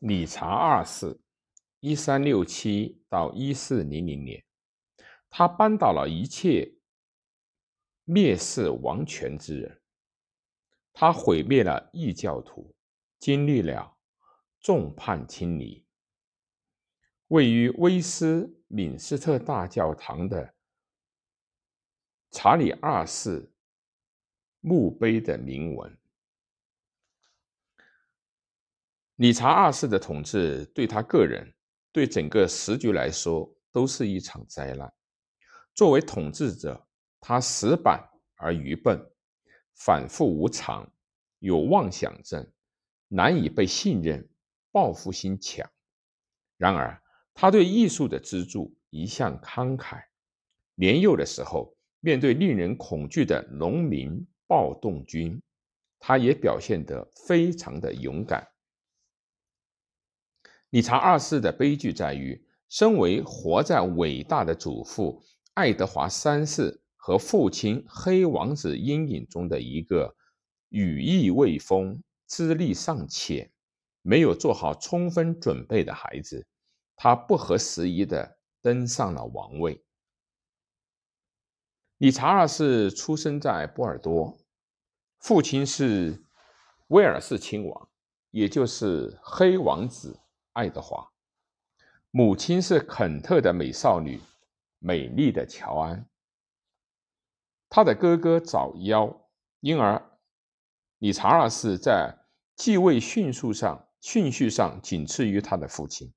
理查二世（一三六七到一四零零年），他扳倒了一切蔑视王权之人，他毁灭了异教徒，经历了众叛亲离。位于威斯敏斯特大教堂的查理二世墓碑的铭文。理查二世的统治对他个人、对整个时局来说都是一场灾难。作为统治者，他死板而愚笨，反复无常，有妄想症，难以被信任，报复心强。然而，他对艺术的资助一向慷慨。年幼的时候，面对令人恐惧的农民暴动军，他也表现得非常的勇敢。理查二世的悲剧在于，身为活在伟大的祖父爱德华三世和父亲黑王子阴影中的一个羽翼未丰、资历尚浅、没有做好充分准备的孩子，他不合时宜地登上了王位。理查二世出生在波尔多，父亲是威尔士亲王，也就是黑王子。爱德华，母亲是肯特的美少女，美丽的乔安。他的哥哥早夭，因而理查二世在继位迅速上顺序上仅次于他的父亲。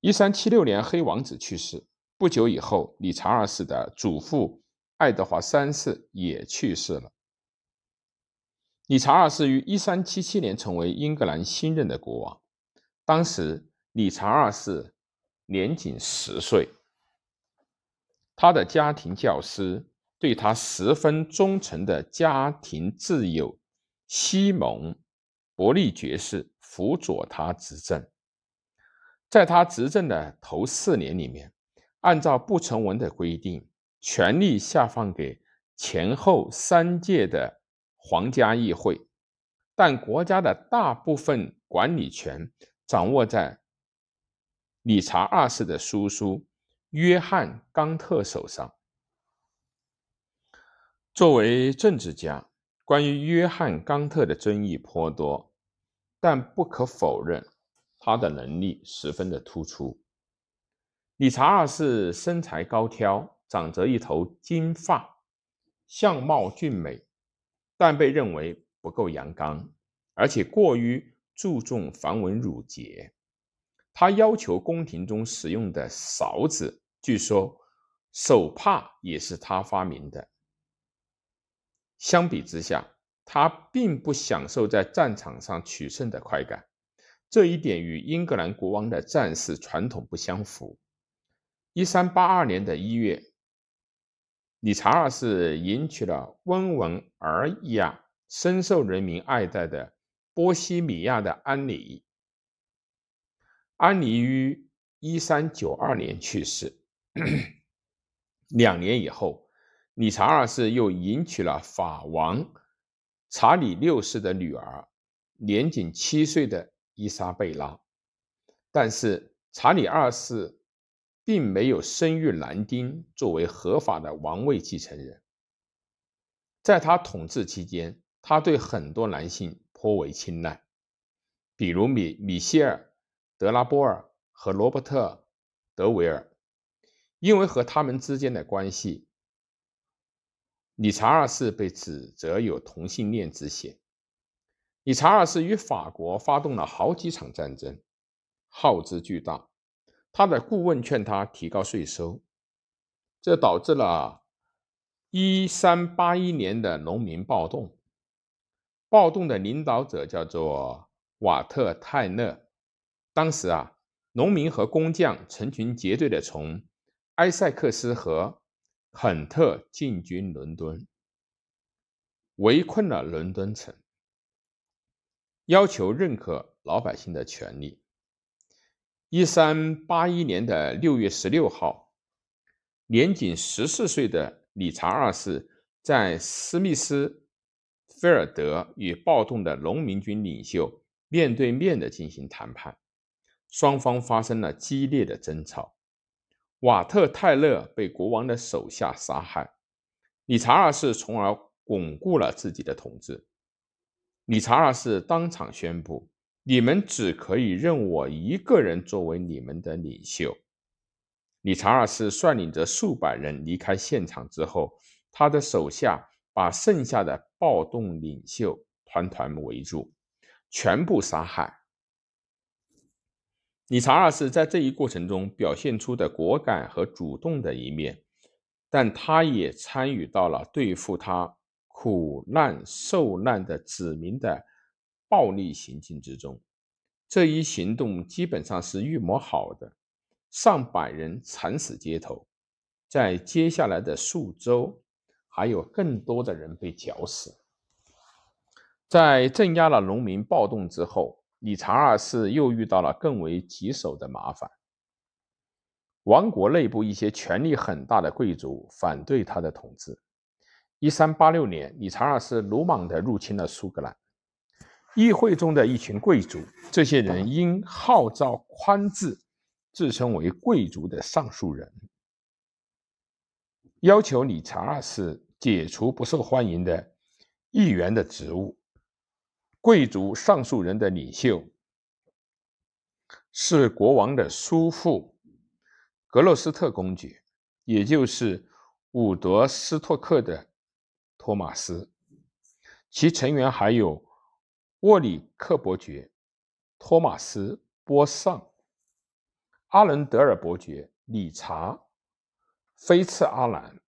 一三七六年，黑王子去世不久以后，理查二世的祖父爱德华三世也去世了。理查二世于一三七七年成为英格兰新任的国王。当时，理查二世年仅十岁。他的家庭教师对他十分忠诚的家庭挚友西蒙·伯利爵士辅佐他执政。在他执政的头四年里面，按照不成文的规定，权力下放给前后三届的皇家议会，但国家的大部分管理权。掌握在理查二世的叔叔约翰·冈特手上。作为政治家，关于约翰·冈特的争议颇多，但不可否认，他的能力十分的突出。理查二世身材高挑，长着一头金发，相貌俊美，但被认为不够阳刚，而且过于。注重繁文缛节，他要求宫廷中使用的勺子，据说手帕也是他发明的。相比之下，他并不享受在战场上取胜的快感，这一点与英格兰国王的战士传统不相符。一三八二年的一月，理查二世迎娶了温文尔雅、深受人民爱戴的。波西米亚的安妮，安妮于一三九二年去世。两年以后，理查二世又迎娶了法王查理六世的女儿，年仅七岁的伊莎贝拉。但是，查理二世并没有生育男丁作为合法的王位继承人。在他统治期间，他对很多男性。颇为青睐，比如米米歇尔、德拉波尔和罗伯特·德维尔，因为和他们之间的关系，理查二世被指责有同性恋之嫌。理查二世与法国发动了好几场战争，耗资巨大。他的顾问劝他提高税收，这导致了1381年的农民暴动。暴动的领导者叫做瓦特泰勒。当时啊，农民和工匠成群结队的从埃塞克斯和肯特进军伦敦，围困了伦敦城，要求认可老百姓的权利。一三八一年的六月十六号，年仅十四岁的理查二世在斯密斯。菲尔德与暴动的农民军领袖面对面的进行谈判，双方发生了激烈的争吵。瓦特泰勒被国王的手下杀害，理查二世从而巩固了自己的统治。理查二世当场宣布：“你们只可以认我一个人作为你们的领袖。”理查二世率领着数百人离开现场之后，他的手下把剩下的暴动领袖团团围住，全部杀害。理查二世在这一过程中表现出的果敢和主动的一面，但他也参与到了对付他苦难受难的子民的暴力行径之中。这一行动基本上是预谋好的。上百人惨死街头，在接下来的数周，还有更多的人被绞死。在镇压了农民暴动之后，理查二世又遇到了更为棘手的麻烦。王国内部一些权力很大的贵族反对他的统治。一三八六年，理查二世鲁莽地入侵了苏格兰。议会中的一群贵族，这些人因号召宽治。自称为贵族的上诉人，要求理查二世解除不受欢迎的议员的职务。贵族上诉人的领袖是国王的叔父格洛斯特公爵，也就是伍德斯托克的托马斯。其成员还有沃里克伯爵、托马斯波尚。阿伦德尔伯爵、理查·菲茨阿兰、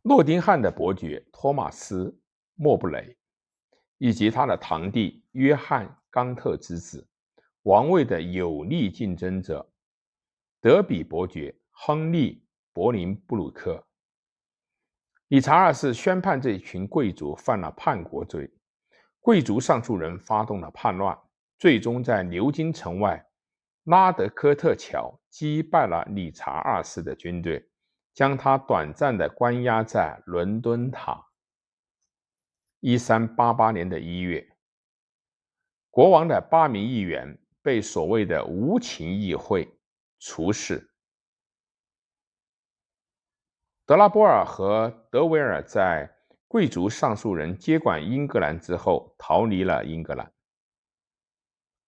诺丁汉的伯爵托马斯·莫布雷，以及他的堂弟约翰·冈特之子、王位的有力竞争者德比伯爵亨利·柏林布鲁克。理查二世宣判这群贵族犯了叛国罪，贵族上诉人发动了叛乱，最终在牛津城外。拉德科特桥击败了理查二世的军队，将他短暂的关押在伦敦塔。一三八八年的一月，国王的八名议员被所谓的无情议会处死。德拉波尔和德维尔在贵族上诉人接管英格兰之后逃离了英格兰，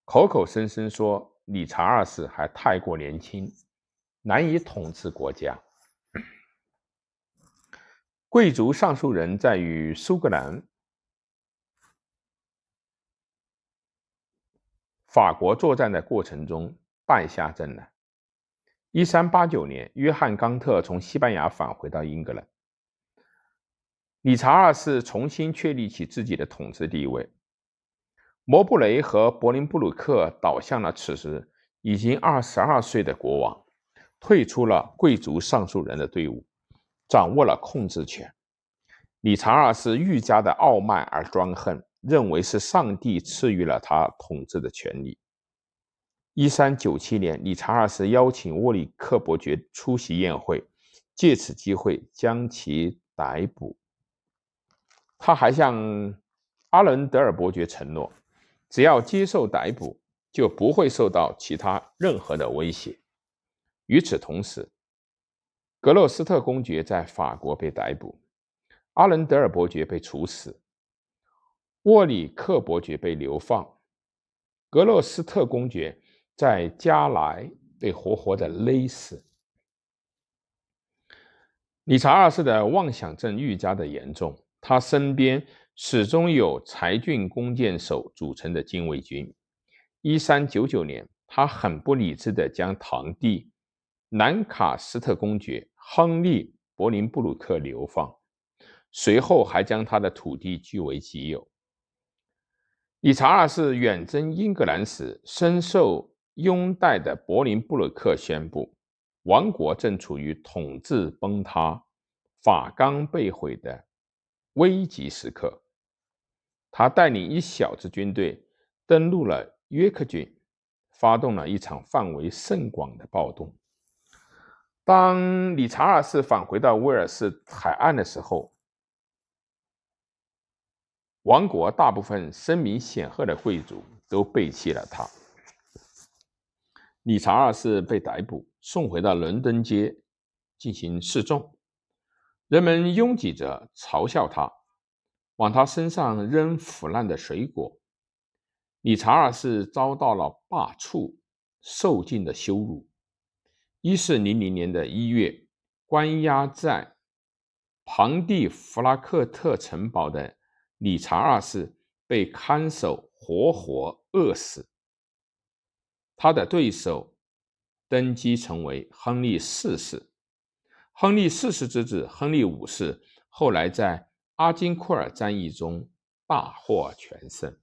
口口声声说。理查二世还太过年轻，难以统治国家。贵族上诉人在与苏格兰、法国作战的过程中败下阵来。一三八九年，约翰·冈特从西班牙返回到英格兰，理查二世重新确立起自己的统治地位。摩布雷和柏林布鲁克倒向了此时已经二十二岁的国王，退出了贵族上诉人的队伍，掌握了控制权。理查二世愈加的傲慢而专横，认为是上帝赐予了他统治的权利。一三九七年，理查二世邀请沃里克伯爵出席宴会，借此机会将其逮捕。他还向阿伦德尔伯爵承诺。只要接受逮捕，就不会受到其他任何的威胁。与此同时，格洛斯特公爵在法国被逮捕，阿伦德尔伯爵被处死，沃里克伯爵被流放，格洛斯特公爵在加莱被活活的勒死。理查二世的妄想症愈加的严重，他身边。始终有才俊弓箭手组成的禁卫军。一三九九年，他很不理智地将堂弟南卡斯特公爵亨利·柏林布鲁克流放，随后还将他的土地据为己有。理查二世远征英格兰时，深受拥戴的柏林布鲁克宣布，王国正处于统治崩塌、法纲被毁的危急时刻。他带领一小支军队登陆了约克郡，发动了一场范围甚广的暴动。当理查二世返回到威尔士海岸的时候，王国大部分声名显赫的贵族都背弃了他。理查二世被逮捕，送回到伦敦街进行示众，人们拥挤着嘲笑他，往他身上扔腐烂的水果。理查二世遭到了罢黜、受尽的羞辱。一四零零年的一月，关押在庞蒂弗拉克特城堡的理查二世被看守活活饿死。他的对手登基成为亨利四世。亨利四世之子亨利五世后来在阿金库尔战役中大获全胜。